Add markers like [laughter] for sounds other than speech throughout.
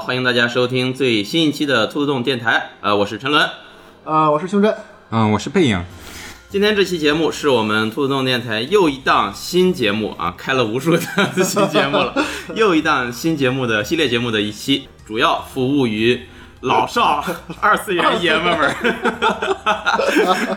欢迎大家收听最新一期的兔子洞电台。呃，我是陈伦。啊、我是胸针。嗯，我是背影。今天这期节目是我们兔子洞电台又一档新节目啊，开了无数档新节目了，[laughs] 又一档新节目的系列节目的一期，主要服务于老少二次元爷们们儿。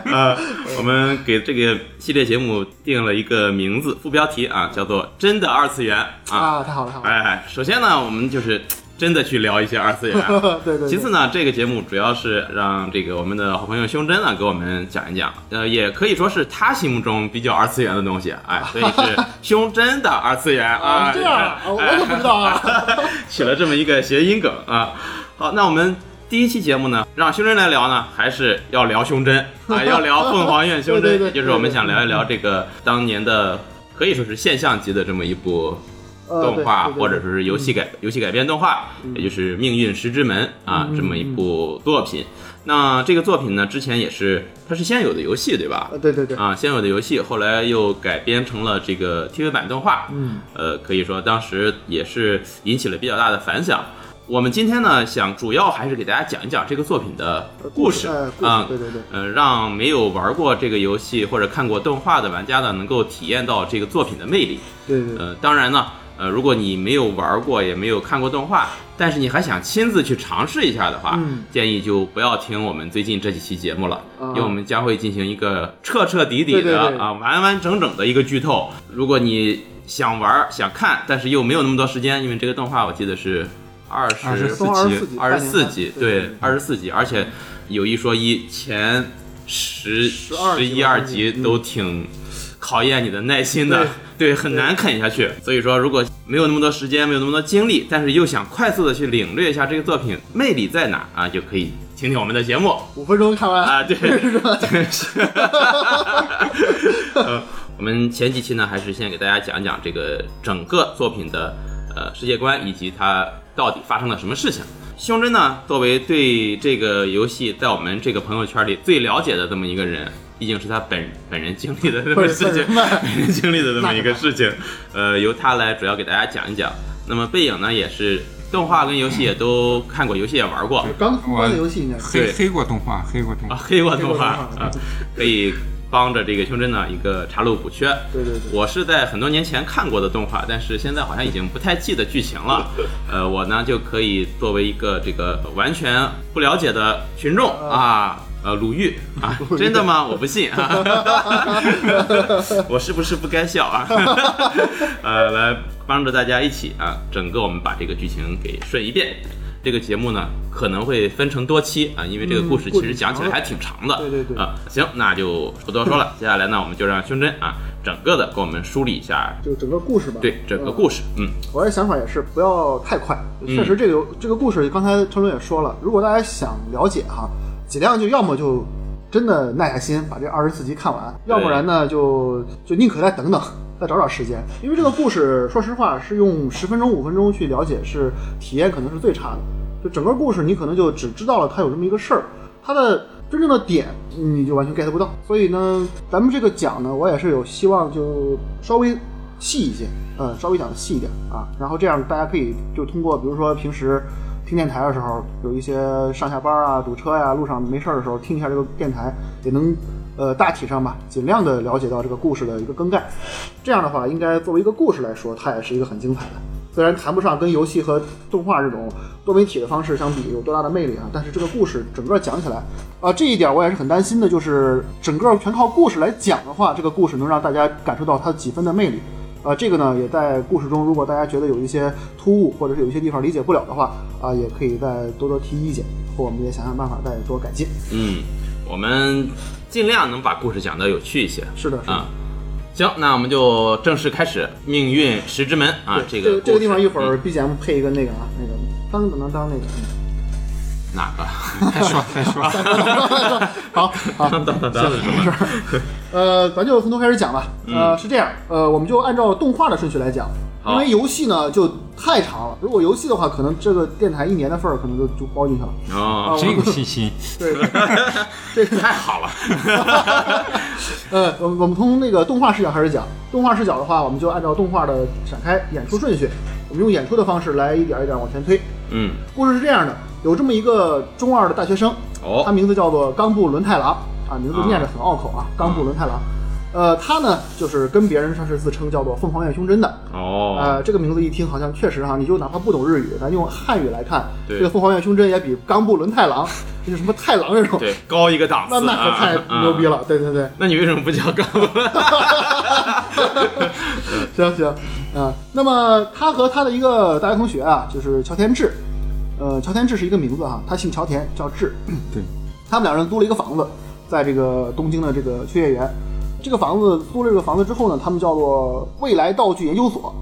[laughs] 呃，我们给这个系列节目定了一个名字，副标题啊，叫做“真的二次元”啊。啊，太好了，太好了。哎，首先呢，我们就是真的去聊一些二次元。[laughs] 对对对。其次呢，这个节目主要是让这个我们的好朋友胸针呢给我们讲一讲，呃，也可以说是他心目中比较二次元的东西，哎，[laughs] 所以是胸针的二次元啊。啊，这样啊，我我可不知道啊。[laughs] 起了这么一个谐音梗啊。好，那我们第一期节目呢，让胸针来聊呢，还是要聊胸针啊，要聊凤凰院胸针，就是我们想聊一聊这个当年的可以说是现象级的这么一部。呃动画或者说是游戏改游戏改编动画，也就是《命运石之门》啊嗯这么一部作品。那这个作品呢，之前也是它是先有的游戏对吧？呃对对对。啊，先有的游戏，后来又改编成了这个 TV 版动画。嗯，呃，可以说当时也是引起了比较大的反响。我们今天呢，想主要还是给大家讲一讲这个作品的故事啊，对对对。呃，让没有玩过这个游戏或者看过动画的玩家呢，能够体验到这个作品的魅力。对对对。呃，当然呢，呃，如果你没有玩过，也没有看过动画，但是你还想亲自去尝试一下的话，嗯建议就不要听我们最近这几期节目了，啊因为我们将会进行一个彻彻底底的啊完完整整的一个剧透。如果你想玩想看，但是又没有那么多时间，因为这个动画我记得是二十24动画24集二十四集，对二十四集，而且有一说一，前十12十一二集都挺考验你的耐心的，对，很难啃下去。所以说，如果没有那么多时间，没有那么多精力，但是又想快速的去领略一下这个作品魅力在哪啊，就可以听听我们的节目五分钟看完。啊。对，[laughs] 对是。[laughs] 呃，我们前几期呢，还是先给大家讲讲这个整个作品的呃世界观以及它到底发生了什么事情。胸针呢，作为对这个游戏在我们这个朋友圈里最了解的这么一个人，毕竟是他本本人经历的这个事情，本人经历的这么一个事情，呃，由他来主要给大家讲一讲。那么背影呢，也是动画跟游戏也都看过，游戏也玩过刚出关的游戏应该是。对黑黑过动画，黑过动啊，画。黑过动画黑过动画啊，可以帮着这个胸针呢一个查漏补缺。对对对。我是在很多年前看过的动画，但是现在好像已经不太记得剧情了。呃，我呢就可以作为一个这个完全不了解的群众啊。呃，鲁豫 [laughs] 啊，真的吗？我不信啊！[laughs] [laughs] 我是不是不该笑啊？呃，来帮着大家一起啊，整个我们把这个剧情给顺一遍。这个节目呢可能会分成多期啊，因为这个故事其实讲起来还挺长的。对对对啊，行，那就不多说了。接下来呢，我们就让胸针啊，整个的给我们梳理一下就整个故事吧。对整个故事。嗯，我的想法也是不要太快。确实，这个、这个故事刚才陈伦也说了，如果大家想了解哈，尽量就要么就真的耐下心把这二十四集看完，要不然呢就就宁可再等等，再找找时间。因为这个故事，说实话是用十分钟、五分钟去了解，是体验可能是最差的。就整个故事，你可能就只知道了它有这么一个事儿，它的真正的点你就完全 get 不到。所以呢，咱们这个讲呢，我也是有希望就稍微细一些，呃，稍微讲的细一点啊。然后这样大家可以就通过，比如说平时听电台的时候，有一些上下班啊、堵车呀、路上没事儿的时候，听一下这个电台，也能呃大体上吧，尽量的了解到这个故事的一个更概。这样的话，应该作为一个故事来说，它也是一个很精彩的。虽然谈不上跟游戏和动画这种多媒体的方式相比有多大的魅力啊，但是这个故事整个讲起来啊，这一点我也是很担心的，就是整个全靠故事来讲的话，这个故事能让大家感受到它几分的魅力。啊，这个呢也在故事中，如果大家觉得有一些突兀，或者是有一些地方理解不了的话，啊，也可以再多多提意见，或我们也想想办法再多改进。嗯，我们尽量能把故事讲得有趣一些。是的，是的。啊，行，那我们就正式开始《命运石之门》啊，这个这个地方一会嗯儿 BGM 配一个那个啊，那个当当当当那个。嗯哪个？再 [laughs] 说再说，好 [laughs] 好，当当当当是什么？呃，咱就从头开始讲吧。嗯呃，是这样，呃，我们就按照动画的顺序来讲，因为游戏呢就太长了。如果游戏的话，可能这个电台一年的份儿可能就就包进去了。哦，真有信心。[laughs] 对，这个太好了。呃，我们我们从那个动画视角开始讲。动画视角的话，我们就按照动画的展开演出顺序，我们用演出的方式来一点一点往前推。嗯，故事是这样的，有这么一个中二的大学生，他哦，名字叫做冈部伦太郎啊，名字念着很拗口啊，冈部伦太郎。呃，他呢就是跟别人他是自称叫做凤凰院胸针的。哦，呃，这个名字一听好像确实哈，你就哪怕不懂日语，咱用汉语来看，这个凤凰院胸针也比冈部伦太郎，[laughs] 就是什么太郎这种，对，高一个档次那那可啊太牛逼。啊了。对对对，那你为什么不叫冈部？行 [laughs] 行，啊、那么他和他的一个大学同学啊，就是桥田智，呃，乔田智是一个名字哈，他姓乔田，叫智。[clears throat] 对，他们两人租了一个房子，在这个东京的这个秋叶原。这个房子租了这个房子之后呢，他们叫做未来道具研究所，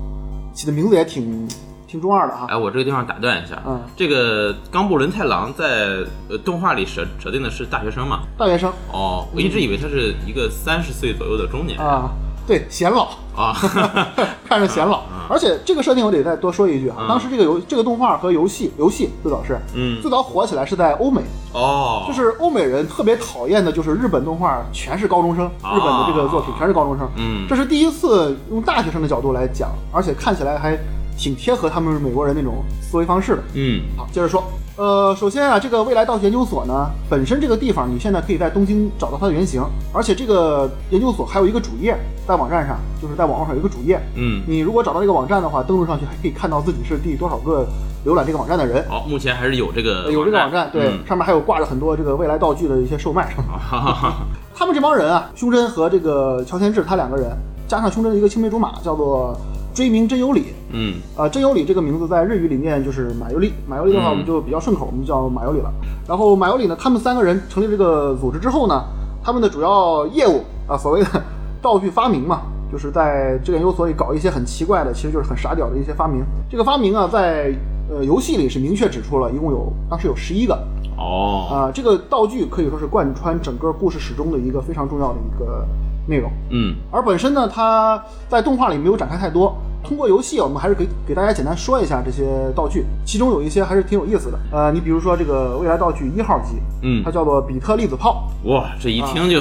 起的名字也挺挺中二的哈。哎，我这个地方打断一下，嗯这个冈部伦太郎在呃动画里设设定的是大学生嘛？大学生哦，我一直以为他是一个三十岁左右的中年人啊，对，显老，啊。[laughs] 看着显老。而且这个设定我得再多说一句哈，嗯。当时这个游这个动画和游戏游戏最早是嗯。最早火起来是在欧美，哦，就是欧美人特别讨厌的就是日本动画全是高中生，啊。日本的这个作品全是高中生，嗯。这是第一次用大学生的角度来讲，而且看起来还挺贴合他们美国人那种思维方式的。嗯好，接着说，呃，首先啊，这个未来道具研究所呢，本身这个地方你现在可以在东京找到它的原型，而且这个研究所还有一个主页，在网站上，就是在网络上有一个主页，嗯，你如果找到这个网站的话，登录上去还可以看到自己是第多少个浏览这个网站的人。好，目前还是有这个呃有这个网站，对，嗯上面还有挂着很多这个未来道具的一些售卖。哈哈哈，他们这帮人啊，胸针和这个乔田智他两个人，加上胸针的一个青梅竹马，叫做追名真由里。嗯啊，真由里这个名字在日语里面就是马由里，马由里的话嗯我们就比较顺口，我们就叫马由里了。然后马由里呢，他们三个人成立这个组织之后呢，他们的主要业务啊，所谓的 [laughs] 道具发明嘛，就是在这个研究所里搞一些很奇怪的，其实就是很傻屌的一些发明。这个发明啊，在呃游戏里是明确指出了，一共有当时有十一个哦，啊，这个道具可以说是贯穿整个故事始终的一个非常重要的一个内容。嗯而本身呢，它在动画里没有展开太多。通过游戏，我们还是给给大家简单说一下这些道具，其中有一些还是挺有意思的。呃，你比如说这个未来道具一号机，嗯它，叫做比特粒子炮哇，这一听就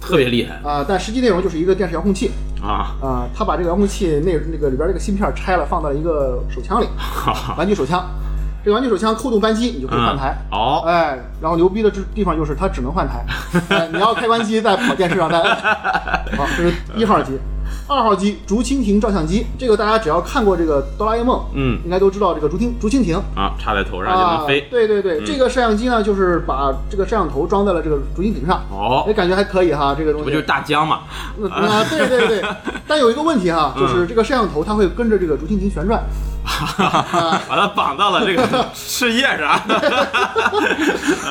特别厉害啊、但实际内容就是一个电视遥控器啊，啊、它把这个遥控器那那个里边这个芯片拆了，放到了一个手枪里，[laughs] 玩具手枪。这个玩具手枪扣动扳机，你就可以换台。哦，哎，然后牛逼的这地方就是它只能换台，[laughs] 哎，你要开关机再跑电视上再摁。好，这是一号机，二号机竹蜻蜓照相机，这个大家只要看过这个哆啦 A 梦，嗯应该都知道这个竹蜻竹蜻蜓啊，插在头上就啊能，飞，对对对，嗯这个摄像机呢，就是把这个摄像头装在了这个竹蜻蜓上，哦哎，，感觉还可以哈，这个东西。不就是大疆嘛？嗯啊，对对对，[laughs] 但有一个问题哈，嗯就是这个摄像头它会跟着这个竹蜻蜓旋转，[laughs] 把它绑到了这个事业上。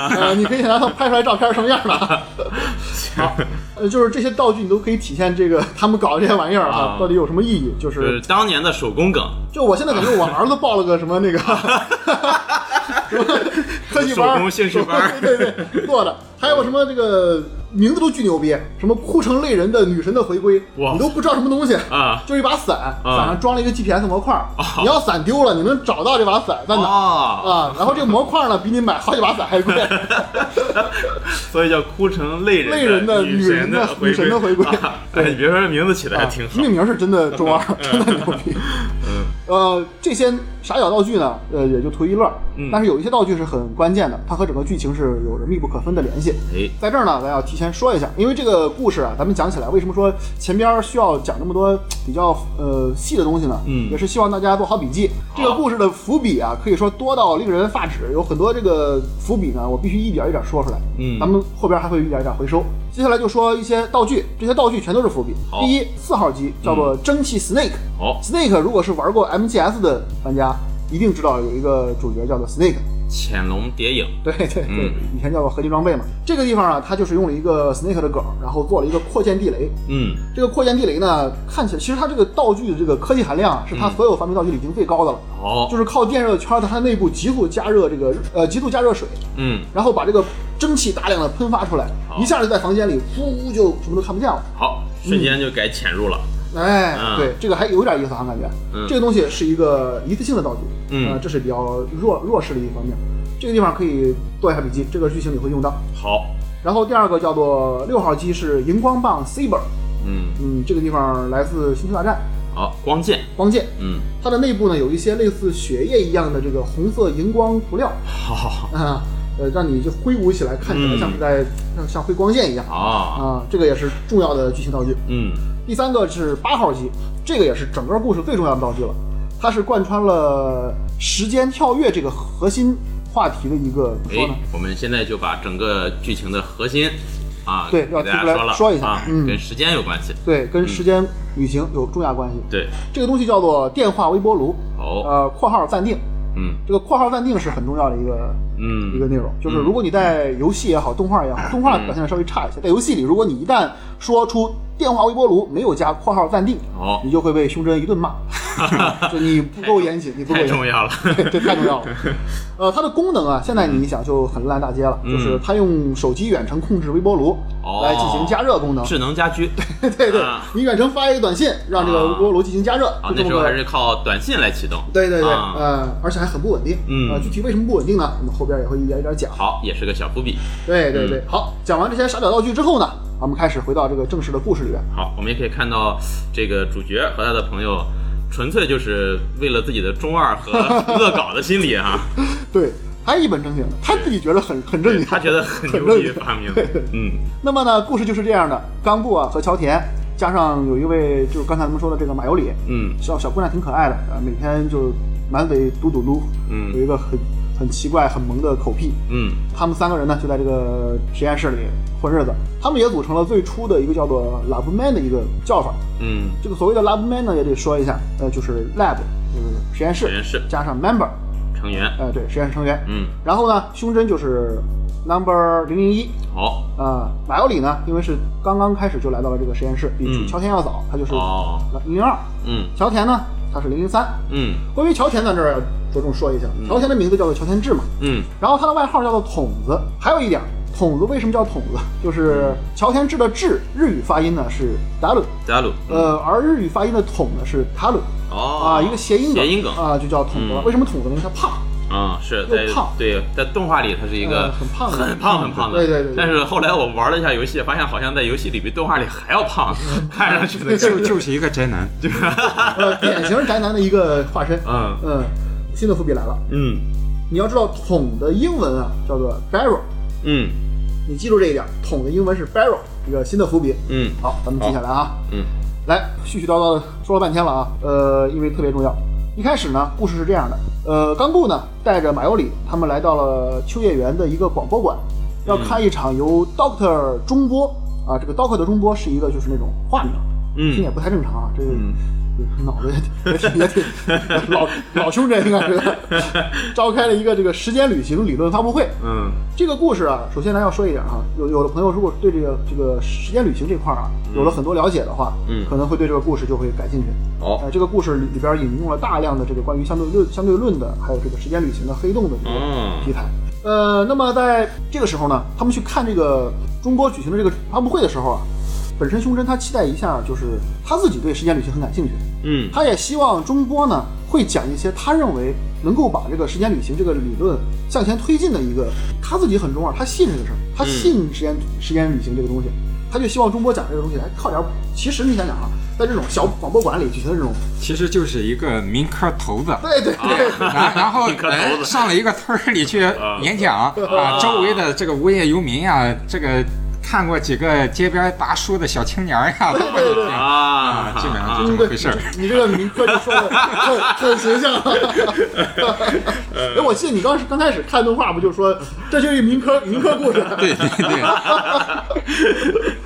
呃，你可以想象它拍出来照片什么样的啊。[laughs] 好，呃，就是这些道具你都可以体现这个他们搞这些玩意儿啊啊，到底有什么意义？就就是是当年的手工梗，就我现在感觉我儿子报了个什么那个 [laughs] 什么科技班儿、手工兴趣班对对对，做的，还有什么这个名字都巨牛逼，什么哭成泪人的女神的回归，你都不知道什么东西。啊。就是一把伞，啊。伞上装了一个 GPS 模块，你要伞丢了，你能找到这把伞在哪啊？然后这个模块呢，比你买好几把伞还贵。[laughs] 所以叫哭成泪人泪人的女女人的女神的回归。啊对。哎，你别说这名字起的还挺好。命，名是真的中二，[laughs] 真的牛逼。嗯。呃，这些傻屌道具呢，呃，也就图一乐。嗯但是有一些道具是很关键的，它和整个剧情是有着密不可分的联系。哎，在这儿呢，咱要提前说一下，因为这个故事啊，咱们讲起来，为什么说前边需要讲那么多比较呃细的东西呢？嗯也是希望大家做好笔记。这个故事的伏笔啊，可以说多到令人发指，有很多这个伏笔呢，我必须一点一点说出来。嗯咱们后边还会一点一点回收。接下来就说一些道具，这些道具全都是伏笔。好第一，四号机叫做蒸汽 Snake。好，Snake 如果是玩过 MGS 的玩家，一定知道有一个主角叫做 Snake。潜龙谍影，对对对，嗯。以前叫做合金装备嘛。这个地方啊，它就是用了一个 Snake 的梗，然后做了一个扩建地雷。嗯，这个扩建地雷呢，看起来其实它这个道具的这个科技含量啊是它所有发明道具里已经最高的了，好，就是靠电热圈在它内部急速加热这个呃急速加热水，嗯，然后把这个蒸汽大量的喷发出来，一下就在房间里呼就什么都看不见了。好，瞬间就改潜入了，哎，嗯对，这个还有点意思啊，感觉。嗯这个东西是一个一次性的道具，嗯呃这是比较弱弱势的一方面。这个地方可以做一下笔记，这个剧情里会用到。好，然后第二个叫做六号机是荧光棒 Saber，嗯，嗯，这个地方来自星球大战，好，光剑，光剑。嗯，它的内部呢有一些类似血液一样的这个红色荧光涂料好好好，啊，呃，让你就挥舞起来看起来嗯像是在像像挥光剑一样啊，啊，这个也是重要的剧情道具。嗯，第三个是八号机，这个也是整个故事最重要的道具了，它是贯穿了时间跳跃这个核心话题的一个怎么说呢。哎？，我们现在就把整个剧情的核心啊，对要给大家提出来说一下啊，嗯。跟时间有关系，对，跟时间旅行有重大关系。对，这个东西叫做电话微波炉，哦，呃，括号暂定。嗯。这个括号暂定是很重要的一个嗯，一个内容，就是如果你在游戏也好，动画也好，动画表现的稍微差一些，在游戏里，如果你一旦说出电话微波炉没有加括号暂定，哦你就会被胸针一顿骂，[laughs] 就你不够严谨，你不够太严谨重。要了，[laughs] 对，这太重要了。[laughs] 呃，它的功能啊，现在你一想就很烂大街了，嗯就是它用手机远程控制微波炉哦来进行加热功能。智能家居，对对对啊，你远程发一个短信，让这个微波炉进行加热，啊，就这么个那时候还是靠短信来启动，对对对，啊呃，而且还很不稳定。嗯呃，具体为什么不稳定呢？我们后边也会一点一点讲。好，也是个小伏笔。对对对，好，讲完这些傻屌道具之后呢，我们开始回到这个正式的故事里边。好，我们也可以看到这个主角和他的朋友，纯粹就是为了自己的中二和 [laughs] 恶搞的心理啊，[laughs] 对，他一本正经的，他自己觉得很很正经，他觉得很牛。逼发明，嗯那么呢，故事就是这样的，冈部啊和乔田，加上有一位就是刚才咱们说的这个马尤里，嗯小小姑娘挺可爱的，啊，每天就满嘴嘟嘟噜，嗯有一个很很奇怪、很萌的口癖。嗯他们三个人呢，就在这个实验室里混日子。他们也组成了最初的一个叫做 Lab Man 的一个叫法。嗯，这个所谓的 Lab Man 呢，也得说一下，呃，就是 Lab，就是实验室，实验室加上 Member，成员，呃，对，实验室成员。嗯，然后呢，胸针就是 Number 零零一。好，啊，马有里呢，因为是刚刚开始就来到了这个实验室，比嗯乔田要早，他就是哦，零零二。嗯乔田呢，他是零零三。嗯关于乔田在这儿要着重说一下，乔田的名字叫做乔田志嘛，嗯。然后他的外号叫做筒子。还有一点，筒子为什么叫筒子？就是乔田志的志日语发音呢是达鲁，加鲁，呃，而日语发音的筒呢是塔鲁。哦。啊，一个谐音梗，谐音梗。啊，就叫筒子为什么筒子呢？因为他胖，啊，是在对，在动画里他是一个呃很胖的。很胖很胖的，对对对对。但是后来我玩了一下游戏，发现好像在游戏里比动画里还要胖，看上去的 [laughs] 就就是一个宅男，[laughs] 呃，典型宅男的一个化身。嗯。嗯，新的伏笔来了，嗯。你要知道桶的英文啊叫做 barrel，嗯。你记住这一点，桶的英文是 barrel，一个新的伏笔。嗯。好，咱们记下来啊。嗯。来，絮絮叨叨的说了半天了啊，呃，因为特别重要。一开始呢，故事是这样的，呃，冈部呢带着马尤里他们来到了秋叶原的一个广播馆，要看一场由 Doctor 中波啊，这个 Doctor 的中波是一个就是那种化名，听嗯也不太正常啊，这个。嗯 [laughs] 脑子也挺也挺老老胸针应该是召开了一个这个时间旅行理论发布会，嗯这个故事啊，首先咱要说一点哈，有有的朋友如果对这个这个时间旅行这块儿啊有了很多了解的话，嗯可能会对这个故事就会感兴趣。好呃，这个故事里里边引用了大量的这个关于相对论、相对论的，还有这个时间旅行的黑洞的这个嗯题材。呃，那么在这个时候呢，他们去看这个中国举行的这个发布会的时候啊，本身胸针他期待一下，就是他自己对时间旅行很感兴趣，嗯。他也希望中波呢会讲一些他认为能够把这个时间旅行这个理论向前推进的一个，他自己很中二，他信这个事儿，他信时间、时间旅行这个东西，他就希望中波讲这个东西来靠点谱。其实你想想啊，在这种小广播馆里举行的这种，其实就是一个民科头子。对对对，然然后上了一个村里去演讲啊，周围的这个无业游民啊，这个看过几个街边拔书的小青年儿呀，对对对啊啊，基本上就这么回事儿。你这个民科就说的很很形象。[laughs] 哎，我记得你刚刚开始看动画不就说这就是民科民科故事？对对对，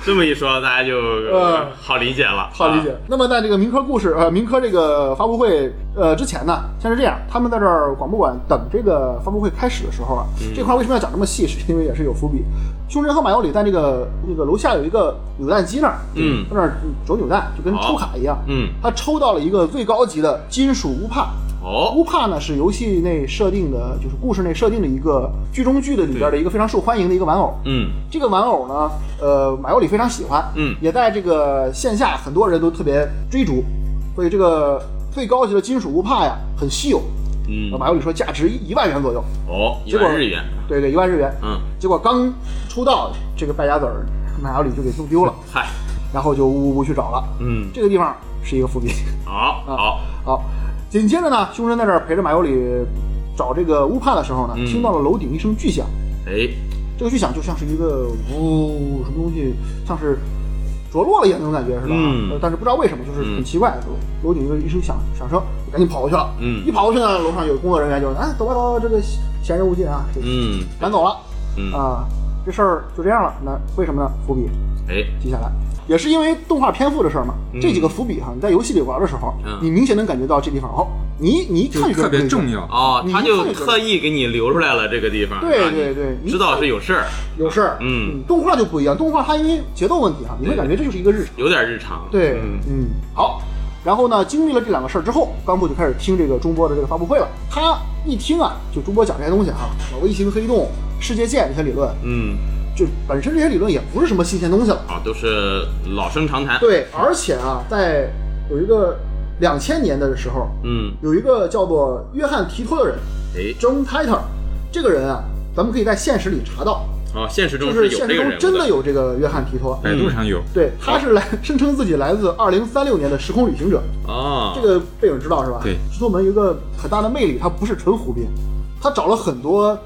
这么一说，大家就呃好理解了，好理解。那么在这个民科故事呃民科这个发布会呃之前呢，先是这样，他们在这儿广播馆等这个发布会开始的时候啊，这块为什么要讲这么细？是因为也是有伏笔。胸针和马有里在那个那个楼下有一个扭蛋机那儿，嗯在那儿轴扭蛋，就跟抽卡一样。嗯他抽到了一个最高级的金属乌帕。哦。乌帕呢是游戏内设定的，就是故事内设定的一个剧中剧的里边的一个非常受欢迎的一个玩偶。嗯。这个玩偶呢，呃，马有里非常喜欢，嗯。也在这个线下很多人都特别追逐，所以这个最高级的金属乌帕呀很稀有。嗯。马有里说价值一万元左右，哦，一万日元，对对，一万日元。嗯，结果刚出道，这个败家子儿马有里就给弄丢了，[laughs] 嗨，然后就呜呜呜去找了。嗯。这个地方是一个伏笔。好好，好，紧接着呢，凶神在这儿陪着马尤里找这个乌帕的时候呢，嗯。听到了楼顶一声巨响，哎，这个巨响就像是一个呜什么东西，像是着落了一样那种感觉，是吧？嗯。呃但是不知道为什么，就是很嗯奇怪，楼顶一个一声响响声，就赶紧跑过去了。嗯。一跑过去呢，楼上有工作人员就哎，走吧走吧，这个闲人勿近啊，就嗯赶走了。嗯，啊，这事儿就这样了。那为什么呢？伏笔。哎，接下来，也是因为动画篇幅的事儿嘛。嗯这几个伏笔哈，你在游戏里玩的时候，嗯你明显能感觉到这地方哦，你你一看就特别重。要。哦，他就你一看就特意给你留出来了这个地方，对对对你知道是有事儿，有事儿，嗯，动画就不一样，动画它因为节奏问题哈，你会感觉这就是一个日常。有点日常，对，嗯嗯，好。然后呢，经历了这两个事儿之后，冈部就开始听这个中波的这个发布会了。他一听啊，就中波讲这些东西哈，什么微型黑洞、世界线这些理论，嗯，就本身这些理论也不是什么新鲜东西了。啊，都是老生常谈，对，而且啊，在有一个两千年的时候，嗯，有一个叫做约翰提托的人哎，，John Titor，这个人啊，咱们可以在现实里查到，哦，现实中就是有现实中真的有这个约翰提托。百度上有，对，他是来 [laughs] 声称自己来自二零三六年的时空旅行者，啊，这个背景知道是吧？对。石头门有一个很大的魅力，它不是纯胡编，他找了很多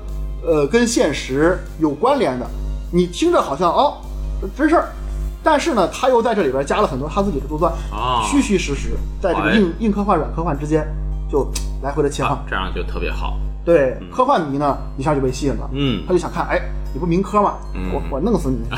呃跟现实有关联的，你听着好像哦真事儿，但是呢，他又在这里边加了很多他自己的杜撰，啊。虚虚实实，在这个哎。硬硬科幻、软科幻之间就来回的切换。啊这样就特别好，对，科幻迷呢一下就被吸引了，嗯。他就想看，哎，你不民科吗？嗯。我我弄死你，[laughs]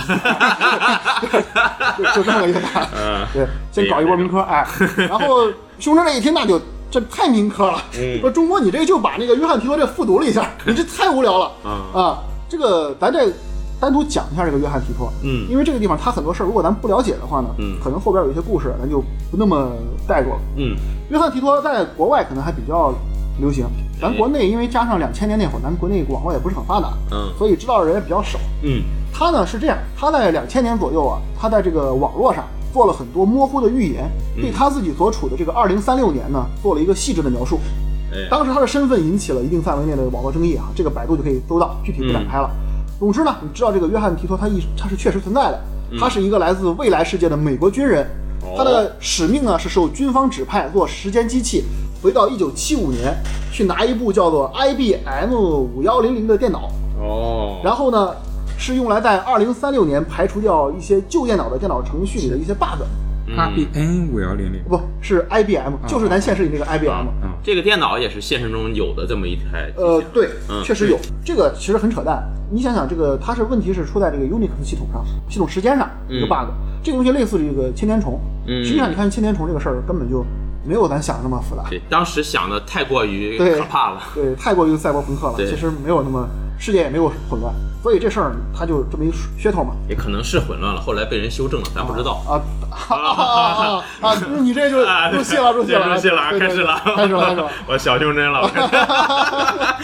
就就这么个意思。嗯，对，先搞一波民科，哎，然后胸针这一听，那就这太民科了。嗯。说中国你这就把那个约翰提托这复读了一下，[laughs] 你这太无聊了。嗯。啊！这个咱这单独讲一下这个约翰提托，嗯因为这个地方他很多事儿，如果咱不了解的话呢，嗯可能后边有一些故事咱就不那么带过了。嗯，约翰提托在国外可能还比较流行，咱哎国内因为加上两千年那会儿，咱国内网络也不是很发达，嗯所以知道的人也比较少。嗯，他呢是这样，他在两千年左右啊，他在这个网络上做了很多模糊的预言，嗯对他自己所处的这个二零三六年呢做了一个细致的描述。哎，当时他的身份引起了一定范围内的网络争议啊，这个百度就可以搜到，具体不展开了。总之呢，你知道这个约翰提托他一他是确实存在的，他是一个来自未来世界的美国军人，哦。他的使命呢是受军方指派做时间机器，回到一九七五年去拿一部叫做 IBM 五幺零零的电脑，哦，然后呢，是用来在二零三六年排除掉一些旧电脑的电脑程序里的一些 bug，嗯 RBN 五幺零零，不是 IBM，就是咱现实里那个 IBM。嗯，这个电脑也是现实中有的这么一台，呃，对嗯，确实有。这个其实很扯淡。你想想，这个它是问题是出在这个 Unix 系统上，系统时间上一个嗯 bug。这个东西类似于这个千年虫，嗯实际上你看千年虫这个事儿根本就没有咱想的那么复杂。对，当时想的太过于对可怕了，对，太过于赛博朋克了，对其实没有那么世界也没有混乱，所以这事儿它就这么一噱头嘛。也可能是混乱了，后来被人修正了，咱不知道。啊啊啊你这就 [laughs] 啊入戏了，入戏了，入戏了，开始了，开始了，开始了。[laughs] 我小胸针了，[laughs]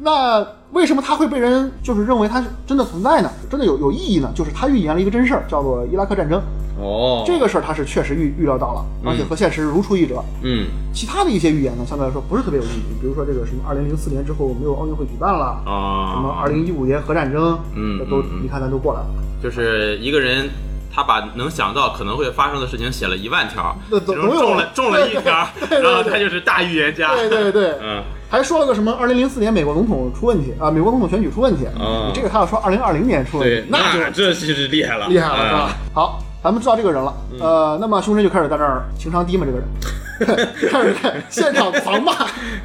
那为什么它会被人就是认为它是真的存在呢？真的有有意义呢？就是它预言了一个真事儿，叫做伊拉克战争。哦，这个事儿他是确实预预料到了，而且和现实如出一辙。嗯其他的一些预言呢，相对来说不是特别有意义。比如说这个什么二零零四年之后没有奥运会举办了，啊，什么二零一五年核战争，嗯这都你看咱都过来了。就是一个人。他把能想到可能会发生的事情写了一万条，对其中总中了中了一条，然后他就是大预言家。对对对，嗯，[laughs] 还说了个什么二零零四年美国总统出问题啊，美国总统选举出问题。哦你这个他要说二零二零年出问对题，，那就这就是厉害了，厉害了，是吧嗯？好，咱们知道这个人了，呃，那么凶神就开始在那儿情商低嘛，这个人开始在现场狂骂，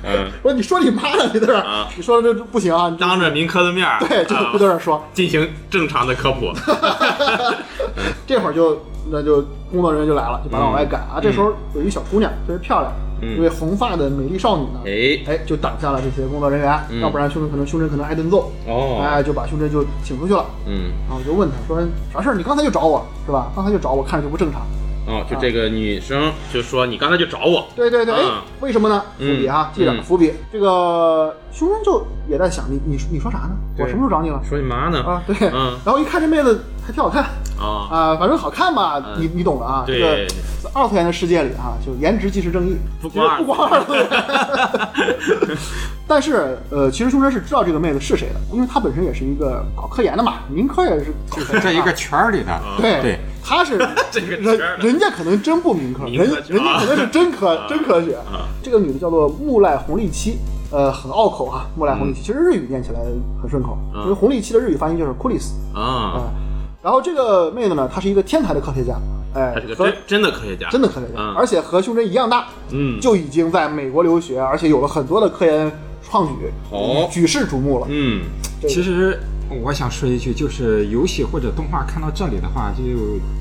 嗯，[laughs] 说你说你妈呢，你在这儿啊，你说这不行啊，当着民科的面儿，对，就在这儿说，进行正常的科普。[laughs] 这会儿就那就工作人员就来了，就把他往外赶啊。这时候有一小姑娘特别漂亮，嗯一位红发的美丽少女呢，哎，哎，就挡下了这些工作人员，嗯要不然胸针可能胸针可能挨顿揍，哦，哎，就把胸针就请出去了。嗯，然后我就问他说啥事儿？你刚才就找我是吧？刚才就找我，看着就不正常。哦，就这个女生就说你刚才就找我，对对对，哎嗯，为什么呢？伏嗯笔啊，记着嗯伏笔。这个胸针就也在想，你你你说啥呢？我什么时候找你了？说你妈呢？啊，对，嗯然后一看这妹子还挺好看啊，啊，反正好看嘛，嗯你你懂的啊。这个二次元的世界里啊，就颜值即是正义，不光其实不光二次元。[laughs] 但是呃，其实胸针是知道这个妹子是谁的，因为她本身也是一个搞科研的嘛，民科也是就是这一个圈儿里的，对对，他是 [laughs] 这个人圈儿人家可能真不民科，人人家可能是真科啊真科学啊。这个女的叫做木赖红利七，呃，很拗口啊，木赖红利期，其实日语念起来很顺口，嗯因为红利期的日语发音就是库里斯啊，啊。然后这个妹子呢，她是一个天才的科学家，哎，和他是个真真的科学家，真的科学家，嗯。而且和胸针一样大，嗯。就已经在美国留学，而且有了很多的科研创举，哦。举世瞩目了。嗯。这个其实我想说一句，就是游戏或者动画看到这里的话，就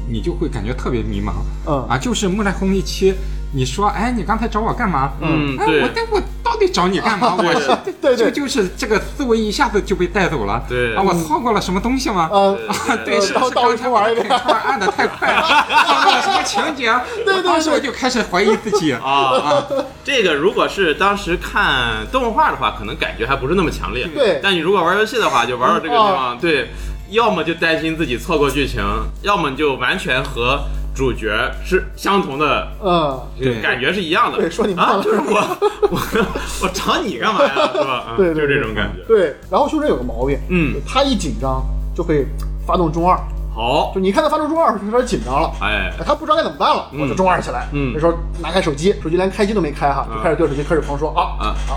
你就会感觉特别迷茫。嗯。啊，就是木兰红一期，你说，哎，你刚才找我干嘛？哎，嗯哎我但我到底找你干嘛？[laughs] 我是对对就就是这个思维一下子就被带走了。对啊，我错过了什么东西吗？呃，啊，对，是呃然后倒是刚才玩一遍我看按的太快了，[laughs] 错过了什么情节？对对当时我就开始怀疑自己。啊，这个如果是当时看动画的话，可能感觉还不是那么强烈。对但你如果玩游戏的话，就玩到这个地方，对，要么就担心自己错过剧情，要么就完全和主角是相同的。嗯，对。感觉是一样的，对说你啊，就是我，[laughs] 我 [laughs] 我找你干嘛呀，[laughs] 是吧？啊对对就这种感觉。对。然后修真有个毛病，嗯，他一紧张就会发动中二，好，就你看他发动中二就有点紧张了。哎，他不知道该怎么办了，我就中二起来。嗯。那时候拿开手机，手机连开机都没开哈，嗯就开始对着手机开始狂说啊啊。啊啊，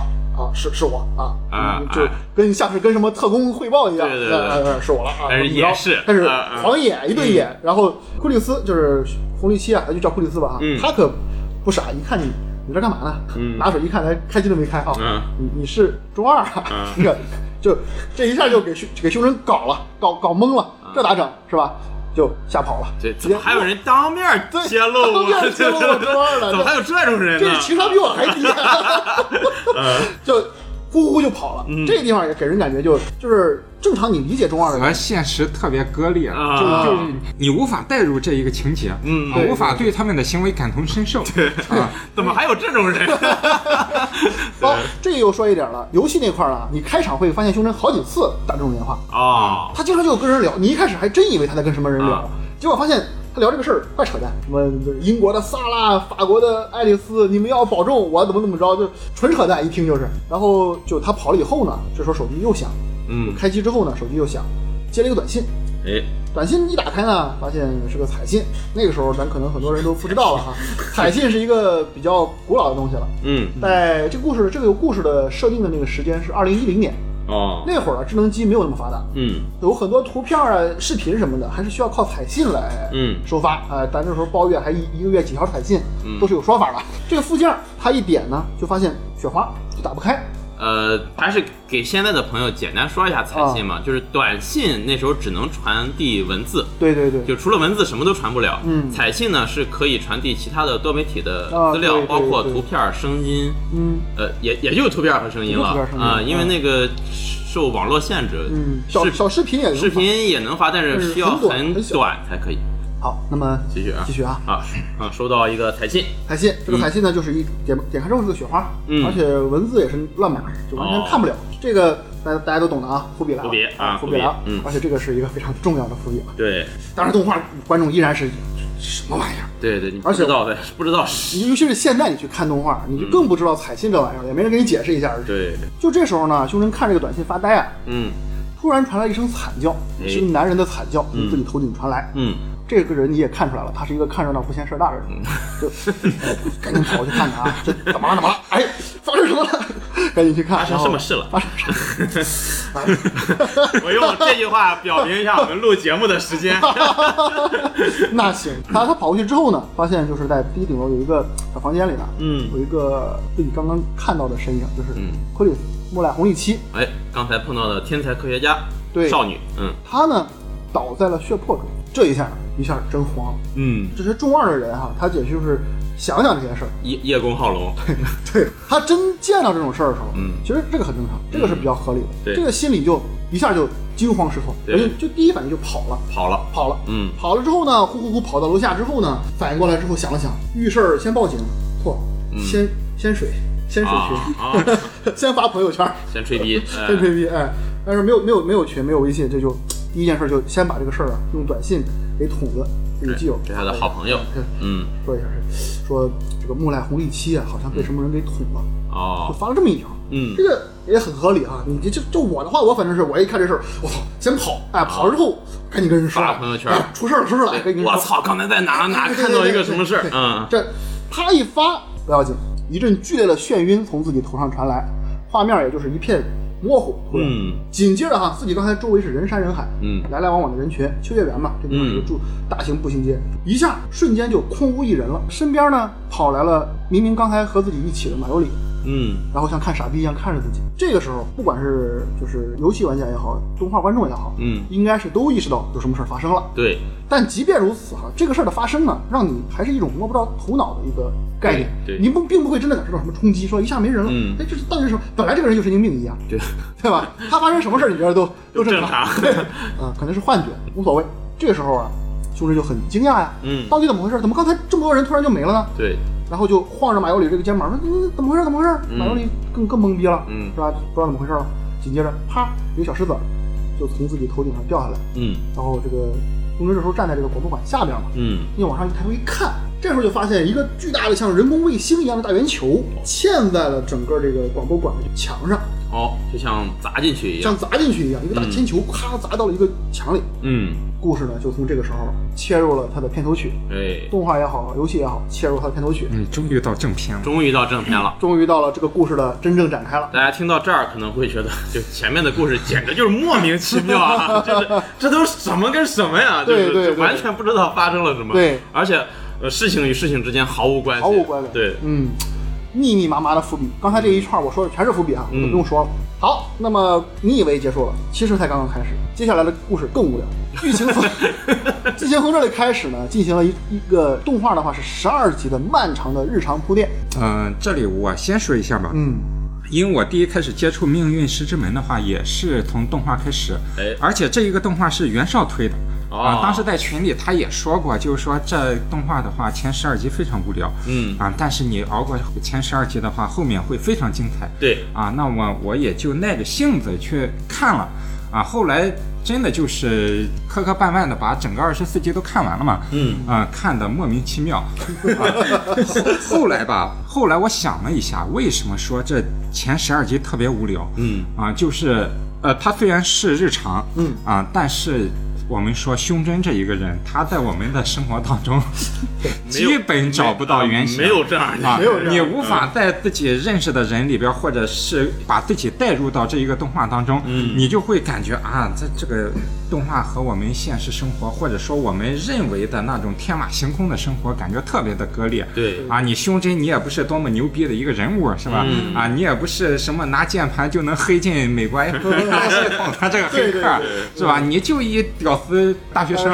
是是我啊就啊。跟像是跟什么特工汇报一样，对对对。呃呃是我了啊，开始然后演示开始狂演一顿演，然后库里斯就是红利期啊，咱就叫库里斯吧啊嗯，他可不傻，一看你你这干嘛呢？嗯。拿手一看，连开机都没开啊，嗯。你你是中二啊嗯，[laughs] 这个就这一下就给胸给凶人搞了，搞搞懵了，这咋整是吧？就吓跑了，对，怎么还有人当面对 [laughs] 揭露我？当面揭露我了？怎么还有这种人呢？这？情商比我还低，[laughs] [laughs] 就呼呼就跑了。嗯这个地方也给人感觉就就是正常你理解中二的和人，现实特别割裂，啊就就是你无法带入这一个情节，嗯啊无法对他们的行为感同身受，啊，[laughs] 怎么还有这种人？[laughs] [laughs] 哦，这又说一点了，游戏那块儿啊，你开场会发现胸针好几次打这种电话，哦，他经常就跟人聊，你一开始还真以为他在跟什么人聊啊，结果发现。他聊这个事儿怪扯淡，什么英国的萨拉、法国的爱丽丝，你们要保重，我怎么怎么着，就纯扯淡，一听就是。然后就他跑了以后呢，这时候手机又响，嗯，开机之后呢，手机又响，接了一个短信，哎，短信一打开呢，发现是个彩信。那个时候咱可能很多人都不知道了哈，[laughs] 彩信是一个比较古老的东西了。嗯，在这个故事这个故事的设定的那个时间是二零一零年，哦，那会儿啊智能机没有那么发达，嗯有很多图片啊、视频什么的，还是需要靠彩信来嗯收发。啊、咱那时候包月还一一个月几条彩信，嗯都是有说法的。这个附件它一点呢，就发现雪花就打不开。呃，还是给现在的朋友简单说一下彩信嘛，就是短信那时候只能传递文字，对对对，就除了文字什么都传不了。嗯。彩信呢是可以传递其他的多媒体的啊资料，包括图片、声音，嗯。呃，也也就图片和声音了。啊、因为嗯那个受网络限制，嗯，小视小视频也能发。视频也能发，但是需要很短才可以。好，那么继续啊，继续啊。啊啊，收到一个彩信，彩信，这个彩信呢，就是一点点开之后是个雪花，嗯。而且文字也是乱码，就完全看不了。这个大家大家都懂的啊，伏笔来了，伏笔啊伏笔来了嗯。而且这个是一个非常重要的伏笔了。对。当然，动画观众依然是什么玩意儿？对对，你不而且知道的 [laughs] 不知道，你尤其是现在你去看动画，你就更不知道彩信这玩意儿，也没人给你解释一下。对，就这时候呢，修真看这个短信发呆啊，嗯。突然传来一声惨叫，哎。是一个男人的惨叫从自己头顶传来。嗯，这个人你也看出来了，他是一个看热闹不嫌事儿大的人，就赶紧跑过去看看啊，[laughs] 这怎么了？怎么了？哎，发生什么了？赶紧去看，发生什么事了？发生什么？哎我用这句话表明一下我们录节目的时间。[laughs] 那行，他他跑过去之后呢，发现就是在第一顶楼有一个小房间里呢，嗯有一个自己刚刚看到的身影，就是嗯克里斯莫莱红利期，哎，刚才碰到的天才科学家，对少女，嗯他呢倒在了血泊中，这一下一下真慌了。嗯，这些中二的人哈、他也就是想想这件事儿，叶叶公好龙，对对他真见到这种事儿的时候，嗯。其实这个很正常，这个是比较合理的，对这个心里就一下就惊慌失措，对人家就第一反应就跑了，跑了，跑了，嗯。跑了之后呢，呼呼呼跑到楼下之后呢，反应过来之后想了想，遇事儿先报警，错，先先水，先水啊群，啊，先发朋友圈，先吹逼，哎。先吹逼，哎，但是没有没有没有群，没有微信，这就第一件事就先把这个事儿啊用短信给捅了，这个基友，给他的好朋友，嗯，说一下说这个木赖红利期啊，好像被什么人给捅了，哦就哦，发了这么一条。嗯这，个也很合理啊。你这就就我的话，我反正是我一看这事儿，我操，先跑，哎，跑了之后赶紧跟人说，发朋友圈哎出事儿了，出事儿了。我操，刚才在哪哪看到一个什么事儿嗯，这他一发不要紧，一阵剧烈的眩晕从自己头上传来，画面也就是一片模糊。突然，嗯紧接着哈，自己刚才周围是人山人海，嗯来来往往的人群。秋叶原嘛，这地方是个住大型步行街，一下瞬间就空无一人了。身边呢跑来了明明刚才和自己一起的马有里，嗯，然后像看傻逼一样看着自己。这个时候，不管是就是游戏玩家也好，动画观众也好，嗯应该是都意识到有什么事儿发生了。对，但即便如此哈，这个事儿的发生呢，让你还是一种摸不着头脑的一个概念。对对你不并不会真的感受到什么冲击，说一下没人了，嗯哎，这是到底是什么？本来这个人就神经病一样，对，对吧？他发生什么事儿，你觉得都 [laughs] 都正正常对，啊，可能是幻觉，无所谓。这个时候啊，凶神就很惊讶呀，嗯到底怎么回事？怎么刚才这么多人突然就没了呢？对，然后就晃着马尤里这个肩膀说：“嗯，怎么回事？怎么回事？”嗯马尤里更更懵逼了，嗯是吧？不知道怎么回事了。紧接着，啪，一个小石子就从自己头顶上掉下来，嗯然后这个东芝这时候站在这个广播馆下边嘛，嗯，你往上一抬头一看，这时候就发现一个巨大的像人工卫星一样的大圆球嵌在了整个这个广播馆的墙上，哦，就像砸进去一样，像砸进去一样，一个大铅球咔砸到了一个墙里。嗯，故事呢，就从这个时候切入了它的片头曲，哎，动画也好，游戏也好，切入它的片头曲，嗯，终于到正片了。终于到正片了。终于到了这个故事的真正展开了。大家听到这儿可能会觉得，就前面的故事简直就是莫名其妙啊！[laughs] 就是这都是什么跟什么呀？就是对对对完全不知道发生了什么。对，而且呃，事情与事情之间毫无关系，毫无关联对，嗯，密密麻麻的伏笔，刚才这一串我说的全是伏笔啊，我就嗯不用说了。好，那么你以为结束了，其实才刚刚开始，接下来的故事更无聊。剧情从 [laughs] 剧情从这里开始呢，进行了一一个动画的话是十二集的漫长的日常铺垫。嗯、这里我先说一下吧，嗯，因为我第一开始接触《命运石之门》的话，也是从动画开始，哎。而且这一个动画是袁绍推的。哦。啊，当时在群里他也说过，就是说这动画的话前十二集非常无聊，嗯，啊，但是你熬过前十二集的话，后面会非常精彩。对，啊，那我我也就耐着性子去看了，啊，后来真的就是磕磕绊绊的把整个二十四集都看完了嘛，嗯，啊，看的莫名其妙。[laughs] 后来吧，后来我想了一下，为什么说这前十二集特别无聊？嗯，啊，就是呃，它虽然是日常，嗯啊，但是。我们说胸针这一个人，他在我们的生活当中，[laughs] [laughs] 基本找不到原型，没有这样的啊，没有这样你无法在自己认识的人里边，或者是把自己带入到这一个动画当中，嗯你就会感觉啊，在这个动画和我们现实生活，或者说我们认为的那种天马行空的生活，感觉特别的割裂。对，啊，你胸针你也不是多么牛逼的一个人物，是吧？嗯啊，你也不是什么拿键盘就能黑进美国 FBI 系统的这个黑客，是吧？你就一屌丝大学生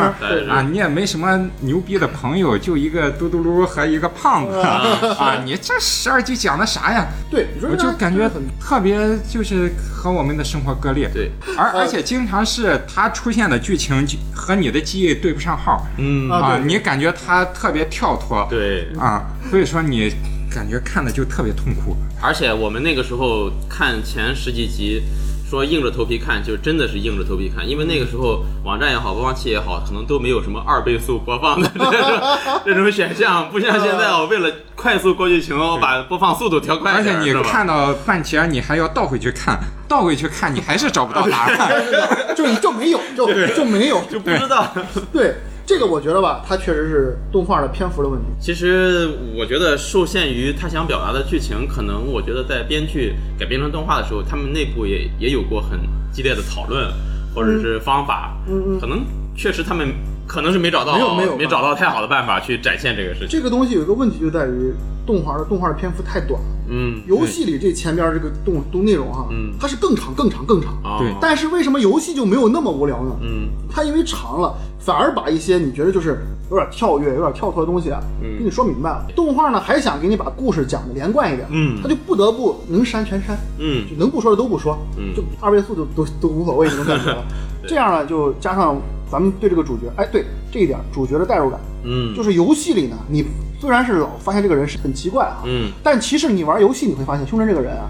啊，你也没什么牛逼的朋友，就一个嘟嘟噜和一个胖子啊，[laughs] 你这十二集讲的啥呀？对，我就感觉很特别就是和我们的生活割裂，对，而而且经常是他出现的剧情就和你的记忆对不上号嗯，啊你感觉他特别跳脱，对，啊，所以说你感觉看的就特别痛苦。而且我们那个时候看前十几集，说硬着头皮看，就真的是硬着头皮看，因为那个时候网站也好，播放器也好，可能都没有什么二倍速播放的这 [laughs] 种这种选项，不像现在我为了快速过剧情，我把播放速度调快而且你看到半截，你还要倒回去看，[laughs] 倒回去看，你还是找不到答案。[laughs] 就就没有，就就没有，就不知道。对这个我觉得吧，它确实是动画的篇幅的问题。其实我觉得受限于他想表达的剧情，可能我觉得在编剧改编成动画的时候，他们内部也也有过很激烈的讨论，或者是方法，嗯嗯可能确实他们可能是没找到没有没有没找到太好的办法去展现这个事情。这个东西有一个问题就在于动画的动画的篇幅太短了。嗯，游戏里这前边这个动动内容哈，嗯它是更长、更长、更长。哦对但是为什么游戏就没有那么无聊呢？嗯它因为长了，反而把一些你觉得就是有点跳跃、有点跳脱的东西啊，嗯。给你说明白了。动画呢还想给你把故事讲的连贯一点，嗯。他就不得不能删全删，嗯。就能不说的都不说，嗯。就二倍速都都都无所谓那种感觉了。这样呢，就加上咱们对这个主角，哎，对这一点主角的代入感，嗯，就是游戏里呢，你虽然是老发现这个人是很奇怪啊，嗯。但其实你玩游戏你会发现，胸针这个人啊，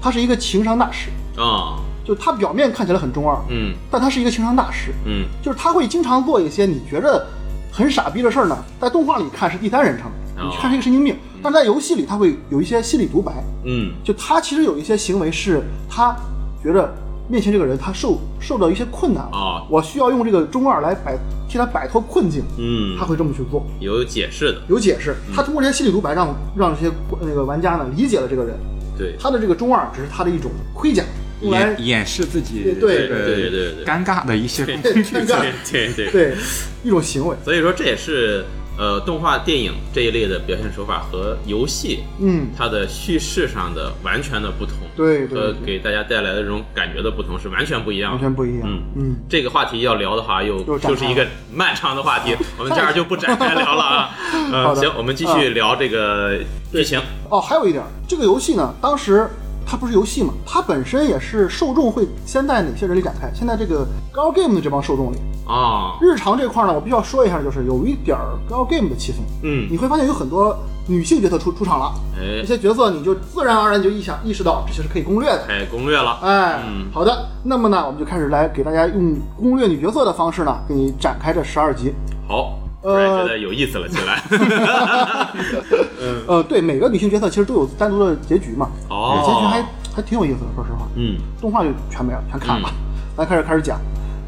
他是一个情商大师，啊就他表面看起来很中二，嗯。但他是一个情商大师，嗯。就是他会经常做一些你觉得很傻逼的事儿呢，在动画里看是第三人称，哦。你看是一个神经病，但在游戏里他会有一些心理独白，嗯。就他其实有一些行为是他觉得面前这个人他受受到一些困难了，啊我需要用这个中二来摆替他摆脱困境，嗯。他，会这么去做，有解释的，有解释。他通过这些心理独白让让这些那个玩家呢理解了这个人，对。他的这个中二只是他的一种盔甲，用来掩掩饰自己对对对对对尴尬的一些工对具尴尬对对对。对一种行为。所以说这也是呃动画电影这一类的表现手法和游戏嗯，它的叙事上的完全的不同，对对和给大家带来的这种感觉的不同是完全不一样的，完全不一样。嗯。嗯，这个话题要聊的话，又就是一个漫长的话题，[laughs] 我们这儿就不展开聊了啊。[laughs] 嗯，行，我们继续聊这个剧情。哦，还有一点，这个游戏呢，当时它不是游戏嘛，它本身也是受众会先在哪些人里展开？现在这个 Gal Game 的这帮受众里，啊，日常这块呢，我必须要说一下，就是有一点儿 Gal Game 的气氛。嗯，你会发现有很多女性角色出出场了，哎这，些角色你就自然而然就意想意识到这些是可以攻略的。哎攻略了。哎，嗯好的，那么呢，我们就开始来给大家用攻略女角色的方式呢，给你展开这十二集。好，突呃然觉得有意思了起来。[laughs] 呃，对，每个女性角色其实都有单独的结局嘛，哦结局还还挺有意思的，说实话。嗯动画就全没了，全砍了。来开始开始讲，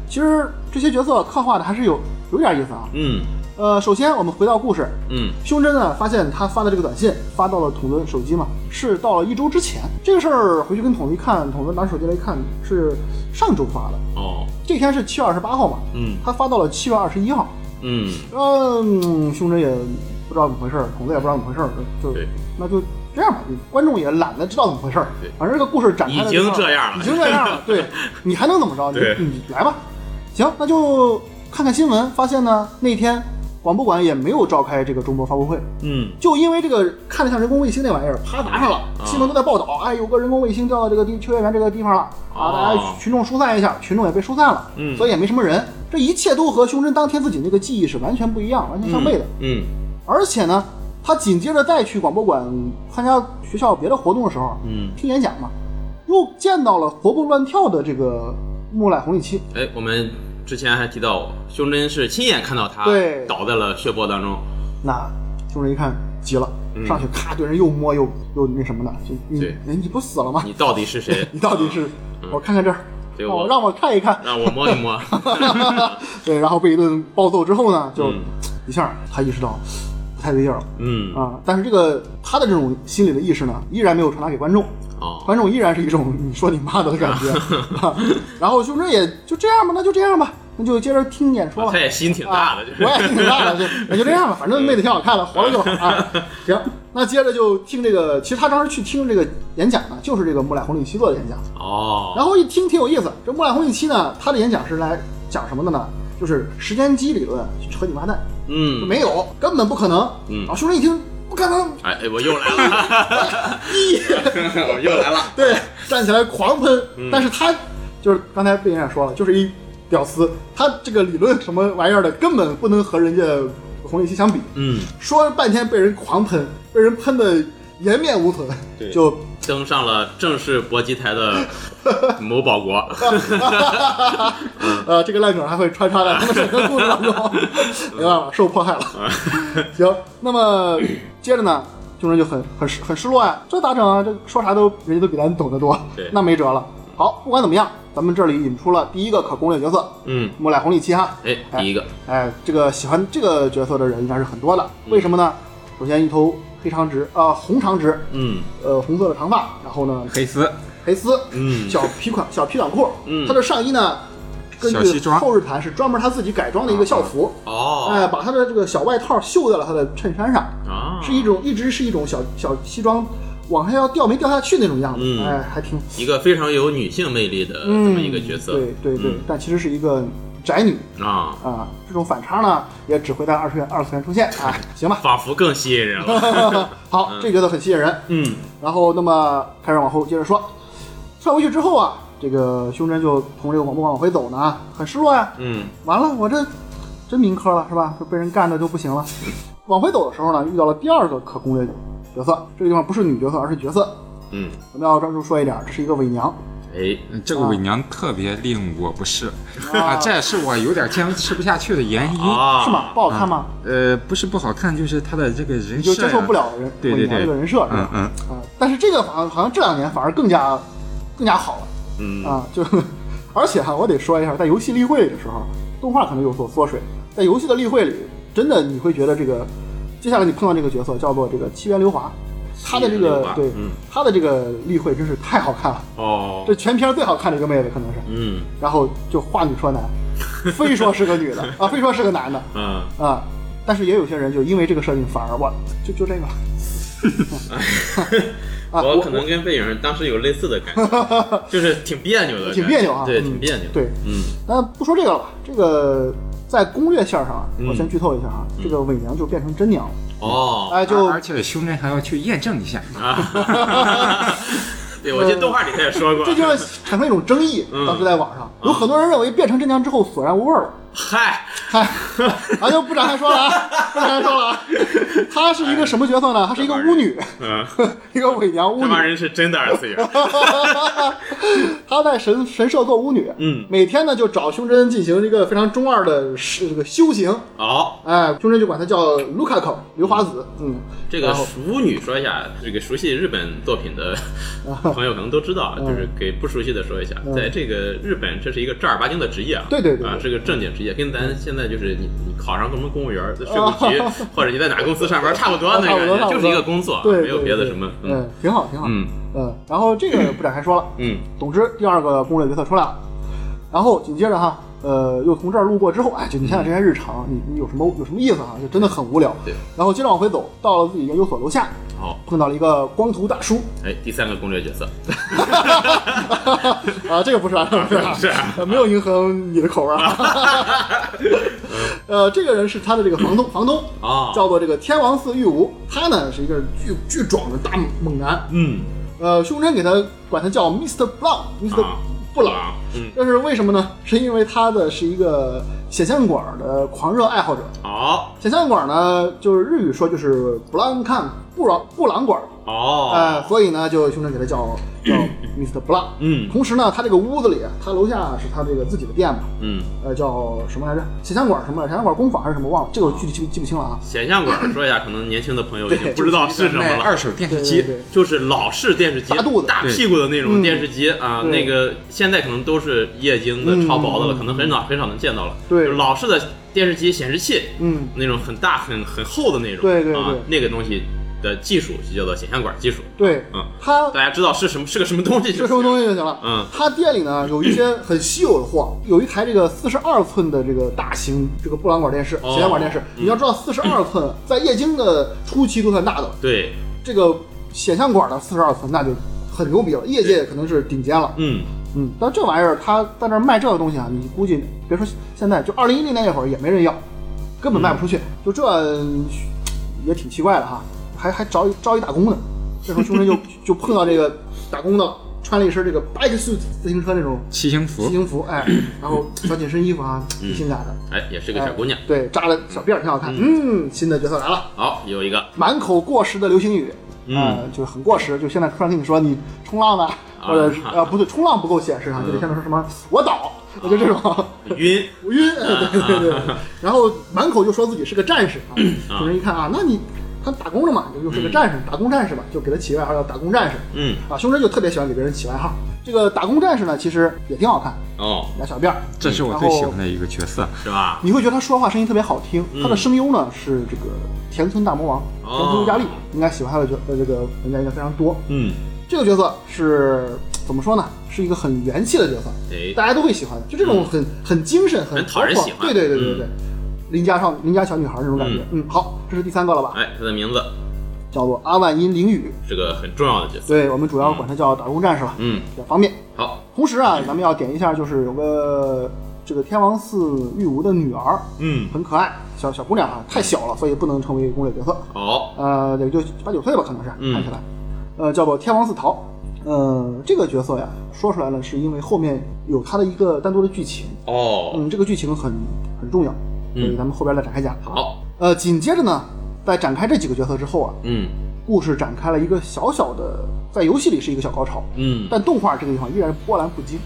其实这些角色刻画的还是有有点意思啊。嗯呃，首先我们回到故事，嗯胸针呢发现他发的这个短信发到了统尊手机嘛，是到了一周之前。这个事儿回去跟统一看，统尊拿手机来一看是上周发的，哦这天是七月二十八号嘛，嗯他发到了七月二十一号。嗯嗯，胸针也不知道怎么回事儿，统子也不知道怎么回事儿，就那就这样吧，观众也懒得知道怎么回事儿对。反正这个故事展开了已经这样了已经这样了。对，[laughs] 你还能怎么着？你你来吧。行，那就看看新闻，发现呢那天广播馆也没有召开这个中国发布会，嗯。就因为这个看着像人工卫星那玩意儿，啪砸上了，新闻都在报道，哎，有个人工卫星掉到这个地秋叶原这个地方了。啊，哦大家群众疏散一下，群众也被疏散了，嗯。所以也没什么人，这一切都和胸针当天自己那个记忆是完全不一样，完全相悖的。嗯而且呢，他紧接着再去广播馆参加学校别的活动的时候，嗯，听演讲嘛，又见到了活蹦乱跳的这个木乃红利七。哎，我们之前还提到，胸针是亲眼看到他对倒在了血泊当中。那胸针一看急了，嗯上去咔对人又摸又又那什么的，就你对哎你不死了吗？你到底是谁？[laughs] 你到底是？我看看这儿，对我让我让我看一看。让我摸一摸。[laughs] 对，然后被一顿暴揍之后呢，就嗯一下他意识到不太对劲儿了嗯啊。但是这个他的这种心理的意识呢，依然没有传达给观众。哦观众依然是一种你说你妈的的感觉，[laughs] 啊然后胸针也就这样吧，那就这样吧，那就接着听演说吧。他也心挺大的，啊就是我也心挺大的，就那就这样吧，[laughs] 反正妹子挺好看的，活了就好啊。行，那接着就听这个，其实他当时去听这个演讲呢，就是这个木乃红利七做的演讲，哦，然后一听挺有意思。这木乃红利七呢，他的演讲是来讲什么的呢？就是时间机理论，扯你妈蛋，嗯，没有，根本不可能。嗯然后胸针一听，不可能，哎哎，我又来了，[laughs] 我又来了。[laughs] 对，站起来狂喷。嗯但是他就是刚才被人也说了，就是一屌丝，他这个理论什么玩意儿的，根本不能和人家红利期相比。嗯，说半天被人狂喷，被人喷的颜面无存，对就登上了正式搏击台的某宝国。[laughs] 呃，这个烂梗还会穿插在他们整个故事当中，[laughs] 没办法，受迫害了。[laughs] 行，那么接着呢，众人就很很失很失落呀，这咋整啊？这说啥都人家都比咱懂得多对，那没辙了。好，不管怎么样，咱们这里引出了第一个可攻略角色嗯，木乃红利七哈。哎，第一个，哎，这个喜欢这个角色的人应该是很多的，为什么呢？首先一头黑长直啊、红长直，嗯。呃，红色的长发，然后呢，黑丝，黑丝，嗯小皮款小皮短裤，嗯。他的上衣呢，根据后日谈是专门他自己改装的一个校服，哦，哎，把他的这个小外套绣在了他的衬衫上，啊，是一种一直是一种小小西装往下要掉没掉下去那种样子，嗯。哎，还挺一个非常有女性魅力的这么一个角色。对对对，嗯。但其实是一个宅女啊，啊，这种反差呢也只会在二次元二次元出现，啊，[laughs] 行吧，仿佛更吸引人了。[laughs] 好，这个角色很吸引人，嗯然后那么开始往后接着说，撤回去之后啊，这个胸针就从这个广播馆往回走呢，很失落呀。嗯完了，我这真民科了是吧？就被人干的就不行了。往回走的时候呢，遇到了第二个可攻略角色，这个地方不是女角色，而是角色。嗯我们要专注说一点，这是一个伪娘。哎，嗯这个伪娘特别令我不适啊，这也是我有点坚持不下去的原因。啊，是吗？不好看吗？呃，不是不好看，就是他的这个人设接受不了人对对对伪娘这个人设是吧？嗯嗯，啊，但是这个好像好像这两年反而更加更加好了。嗯啊，就 [laughs] 而且哈、我得说一下，在游戏例会的时候，动画可能有所缩水，在游戏的例会里，真的你会觉得这个，接下来你碰到这个角色叫做这个七元流华，他的这个对，嗯。他的这个例会真是太好看了，哦。这，全片最好看的一个妹子可能是，嗯。然后就话女说男，[laughs] 非说是个女的。啊，非说是个男的。嗯，啊，但是也有些人就因为这个设定反而我就就这个。[laughs] 啊，我可能跟背影当时有类似的感觉，就是挺别扭的，挺别扭啊。对，嗯挺别扭，对，嗯。那不说这个了，这个在攻略线上我先剧透一下啊，这个伪娘就变成真娘了，哦哎，就而且胸针还要去验证一下。啊，[laughs] 对，我记得动画里他也说过，这就产生一种争议，嗯当时在网上有很多人认为变成真娘之后索然无味儿了。嗨，嗨，咱就不展开说了啊，不展开说了啊。她是一个什么角色呢？她是一个巫女，嗯，[laughs] 一个伪娘巫这帮女。人是真的二次元，[laughs] 她在神神社做巫女，嗯每天呢就找胸针进行一个非常中二的是这个修行。哦。哎，胸针就管她叫卢卡口刘华子，嗯，这个巫女说一下，这个熟悉日本作品的 [laughs] 朋友可能都知道，啊就是给不熟悉的说一下，嗯在这个日本这是一个正儿八经的职业啊，对对对对啊，是个正经职业，跟咱现在就是你你考上什么公务员、税务局，或者你在哪个公司上班差不多那差不多差不多感觉，就是一个工作，对，没有别的什么，嗯嗯，挺好，挺好，嗯嗯，然后这个不展开说了。嗯总之，第二个攻略角色出来了，然后紧接着哈，呃，又从这儿路过之后，哎，就你想想这些日常，你你有什么有什么意思哈？就真的很无聊。对，然后接着往回走，到了自己研究所楼下，好，碰到了一个光头大叔，哎，第三个攻略角色。[laughs] 啊，这个不是啊，[laughs] 不是啊，是啊。呃没有迎合你的口味啊。[laughs] 呃，这个人是他的这个房东，[coughs] 房东啊，叫做这个天王寺玉吾，他呢是一个巨巨壮的大猛男，嗯，呃，胸针给他管他叫 Mr. Blanc，Mr. 啊布朗。嗯，这是为什么呢？是因为他的是一个显像管的狂热爱好者。好，显像管呢，就是日语说就是布朗看布朗布朗管，哦，哎、所以呢，就兄弟给他叫叫 [laughs] Mr. Blanc。嗯同时呢，他这个屋子里，他楼下是他这个自己的店嘛，嗯，呃，叫什么来着？显像管什么？显像管工坊还是什么？忘了，这个我具体记不记不清了啊。显像管说一下，可能年轻的朋友已经不知道是什么了。二手电视机对，就是老式电视机，大肚子大屁股的那种电视机啊，那个现在可能都是液晶的、嗯超薄的了，嗯可能很少很少能见到了。对老式的电视机显示器，嗯，那种很大很很厚的那种，啊对对对，那个东西的技术就叫做显像管技术。对，嗯，它大家知道是什么是个什么东西是什么东西就行了。嗯他店里呢有一些很稀有的货，有一台这个四十二寸的这个大型这个布朗管电视、哦显像管电视。你要知道，四十二寸在液晶的初期都算大的了，对，这个显像管的四十二寸那就很牛逼了，业界可能是顶尖了。嗯，嗯，但这玩意儿他在那儿卖这个东西啊，你估计别说现在，就二零一零年那会儿也没人要，根本卖不出去。就这也挺奇怪的哈，还还招一招一打工的。这时候胸针就 [laughs] 就碰到这个打工的了，穿了一身这个 bike suit 自行车那种骑行服骑，行服，哎，[clears throat] 然后小紧身衣服啊，挺性感的。哎，也是个小姑娘。对，扎了小辫儿挺好看。嗯，新的角色来了，好，有一个满口过时的流星雨，嗯啊，就是很过时。就现在突然跟你说你冲浪吧，或者是 [laughs] 呃不对，冲浪不够显示啊，就得现在说什么我倒，我就这种晕，[laughs] 我晕，哎对对对对。然后满口就说自己是个战士啊，啊有人一看啊，那你他打工的嘛，就又是个战士，打工战士嘛，就给他起外号叫打工战士嗯，啊。胸针就特别喜欢给别人起外号。这个打工战士呢，其实也挺好看，哦，俩小辫儿，这是我最喜欢的一个角色。是吧？你会觉得他说话声音特别好听，嗯他的声优呢是这个田村大魔王，哦田村佳丽，应该喜欢他的角呃这个玩家应该非常多。嗯，这个角色是怎么说呢？是一个很元气的角色，哎，大家都会喜欢的，就这种很很精神、很讨人活泼喜欢对对对对对，邻家少邻家小女孩那种感觉。嗯，好，这是第三个了吧？哎，他的名字叫做阿万因绫羽，是个很重要的角色。对我们主要管他叫打工战士吧，嗯，比较方便。好，同时啊，咱们要点一下，就是有个这个天王寺玉吾的女儿，嗯，很可爱，小小姑娘啊，太小了，所以不能成为攻略角色。好，呃，也就八九岁吧，可能是、嗯看起来。呃，叫做天王寺桃。呃，这个角色呀，说出来呢，是因为后面有他的一个单独的剧情。哦，嗯，这个剧情很很重要，所以咱们后边再展开讲。好，呃，紧接着呢，在展开这几个角色之后啊，嗯，故事展开了一个小小的在游戏里是一个小高潮，嗯，但动画这个地方依然波澜不惊。